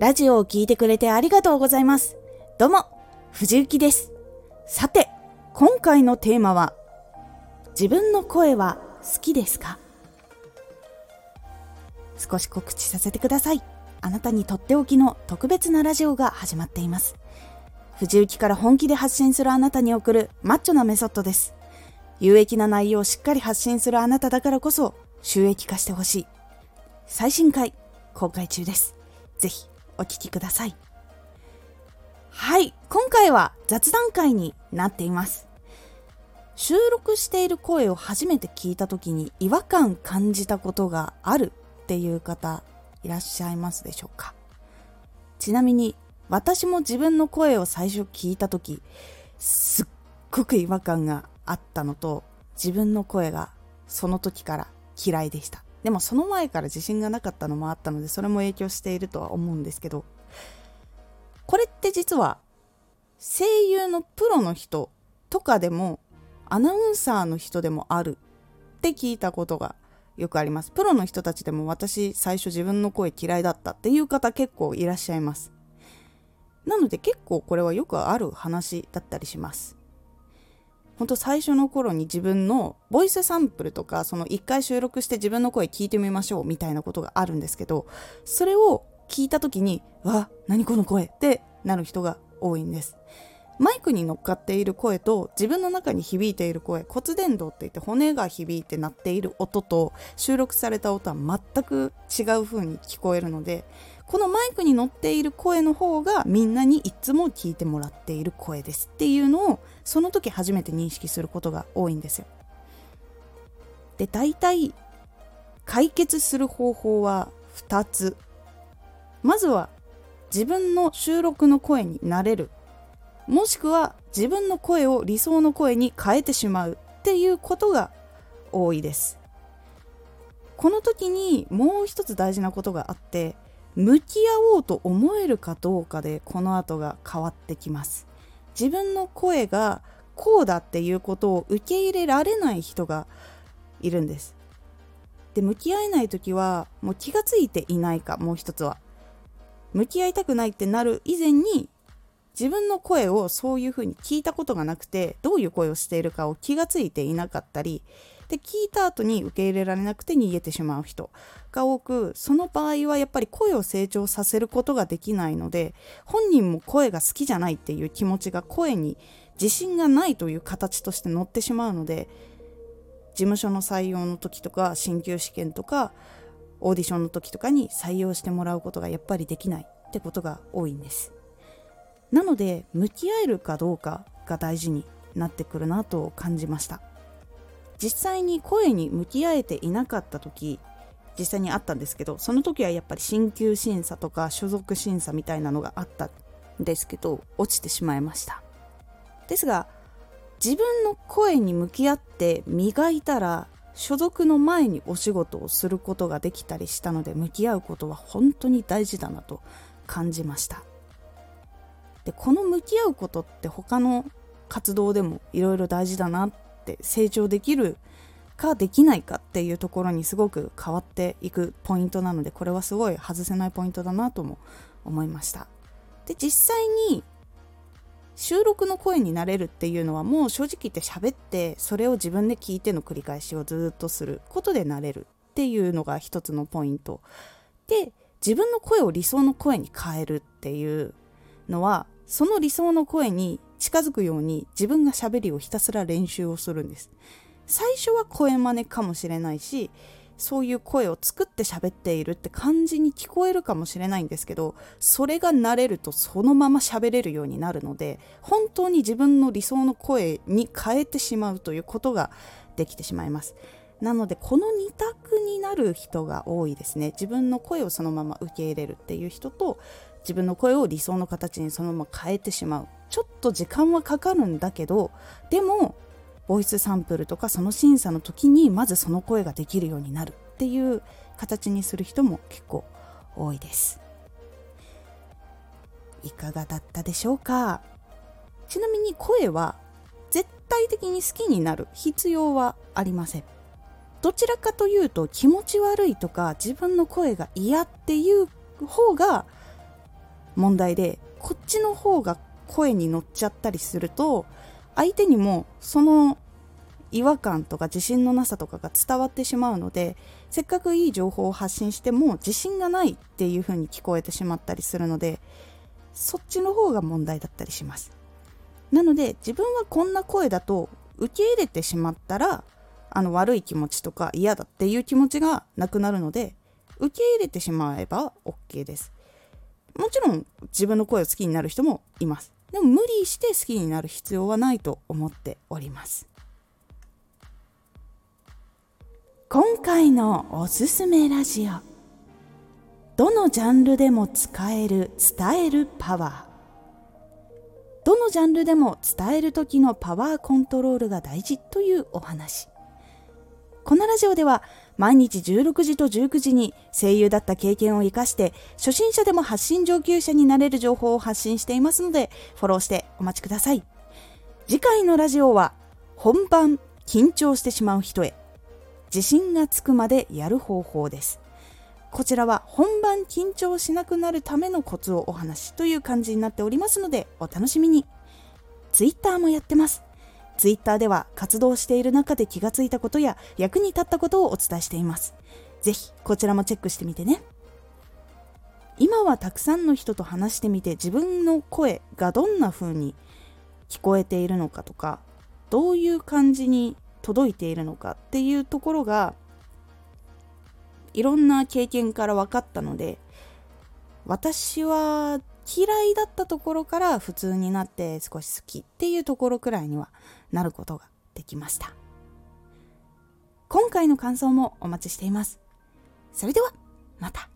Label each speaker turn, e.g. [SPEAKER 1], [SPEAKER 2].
[SPEAKER 1] ラジオを聴いてくれてありがとうございます。どうも、藤幸です。さて、今回のテーマは、自分の声は好きですか？少し告知させてください。あなたにとっておきの特別なラジオが始まっています。藤幸から本気で発信するあなたに送るマッチョなメソッドです。有益な内容をしっかり発信するあなただからこそ収益化してほしい。最新回公開中です。ぜひお聴きください。はい、今回は雑談会になっています。収録している声を初めて聞いた時に違和感感じたことがあるっていう方いらっしゃいますでしょうかちなみに私も自分の声を最初聞いた時すっごく違和感があったのと自分の声がその時から嫌いでしたでもその前から自信がなかったのもあったのでそれも影響しているとは思うんですけどこれって実は声優のプロの人とかでもアナウンサーの人でもあるって聞いたことがよくあります。プロの人たちでも私最初自分の声嫌いだったっていう方結構いらっしゃいます。なので結構これはよくある話だったりします。ほんと最初の頃に自分のボイスサンプルとかその1回収録して自分の声聞いてみましょうみたいなことがあるんですけどそれを聞いた時に「わ何この声」ってなる人が多いんです。マイクに乗っかっている声と自分の中に響いている声骨伝導って言って骨が響いて鳴っている音と収録された音は全く違う風に聞こえるのでこのマイクに乗っている声の方がみんなにいつも聞いてもらっている声ですっていうのをその時初めて認識することが多いんですよ。で大体解決する方法は2つ。まずは自分の収録の声になれるもしくは自分の声を理想の声に変えてしまうっていうことが多いですこの時にもう一つ大事なことがあって向き合おうと思えるかどうかでこの後が変わってきます。自分の声がこうだっていうことを受け入れられない人がいるんです。で向き合えない時はもう気がついていないかもう一つは。向き合いたくないってなる以前に自分の声をそういうふうに聞いたことがなくてどういう声をしているかを気がついていなかったりで聞いた後に受け入れられなくて逃げてしまう人が多くその場合はやっぱり声を成長させることができないので本人も声が好きじゃないっていう気持ちが声に自信がないという形として乗ってしまうので事務所の採用の時とか進級試験とかオーディションの時とかに採用してもらうことがやっぱりできないってことが多いんです。なので向き合えるかどうかが大事になってくるなと感じました。実際に声に向き合えていなかった時実際にあったんですけどその時はやっぱり進級審査とか所属審査みたいなのがあったんですけど落ちてしまいました。ですが自分の声に向き合って磨いたら所属の前にお仕事をすることができたりしたので向き合うことは本当に大事だなと感じました。でこの向き合うことって他の活動でもいろいろ大事だなって成長できるかできないかっていうところにすごく変わっていくポイントなのでこれはすごい外せないポイントだなとも思いました。で実際に収録の声になれるっていうのはもう正直言って喋ってそれを自分で聞いての繰り返しをずっとすることでなれるっていうのが一つのポイント。で自分の声を理想の声に変えるっていうのはその理想の声に近づくように自分がしゃべりをひたすら練習をするんです。最初は声真似かもしれないしそういう声を作って喋っているって感じに聞こえるかもしれないんですけどそれが慣れるとそのまま喋れるようになるので本当に自分の理想の声に変えてしまうということができてしまいます。なのでこの2択になる人が多いですね。自分の声をそのまま受け入れるっていう人と自分の声を理想の形にそのまま変えてしまう。ちょっと時間はかかるんだけどでもボイスサンプルとかその審査の時にまずその声ができるようになる。っていう形にする人も結構多いです。いかがだったでしょうか？ちなみに声は絶対的に好きになる。必要はありません。どちらかというと気持ち悪いとか自分の声が嫌っていう方が問題でこっちの方が声に乗っちゃったりすると相手にもその違和感とか自信のなさとかが伝わってしまうのでせっかくいい情報を発信しても自信がないっていう風に聞こえてしまったりするのでそっちの方が問題だったりします。なので自分はこんな声だと受け入れてしまったらあの悪い気持ちとか嫌だっていう気持ちがなくなるので受け入れてしまえば OK です。もちろん自分の声を好きになる人もいます。でも無理して好きになる必要はないと思っております。今回のおすすめラジオ。どのジャンルでも使える伝えるパワー。どのジャンルでも伝える時のパワーコントロールが大事というお話。このラジオでは毎日16時と19時に声優だった経験を生かして初心者でも発信上級者になれる情報を発信していますのでフォローしてお待ちください。次回のラジオは本番緊張してしまう人へ。自信がつくまでやる方法です。こちらは本番緊張しなくなるためのコツをお話という感じになっておりますのでお楽しみに。Twitter もやってます。Twitter では活動している中で気がついたことや役に立ったことをお伝えしています。ぜひこちらもチェックしてみてね。今はたくさんの人と話してみて自分の声がどんな風に聞こえているのかとかどういう感じに届いているのかっていうところがいろんな経験から分かったので私は嫌いだったところから普通になって少し好きっていうところくらいにはなることができました。今回の感想もお待ちしています。それではまた。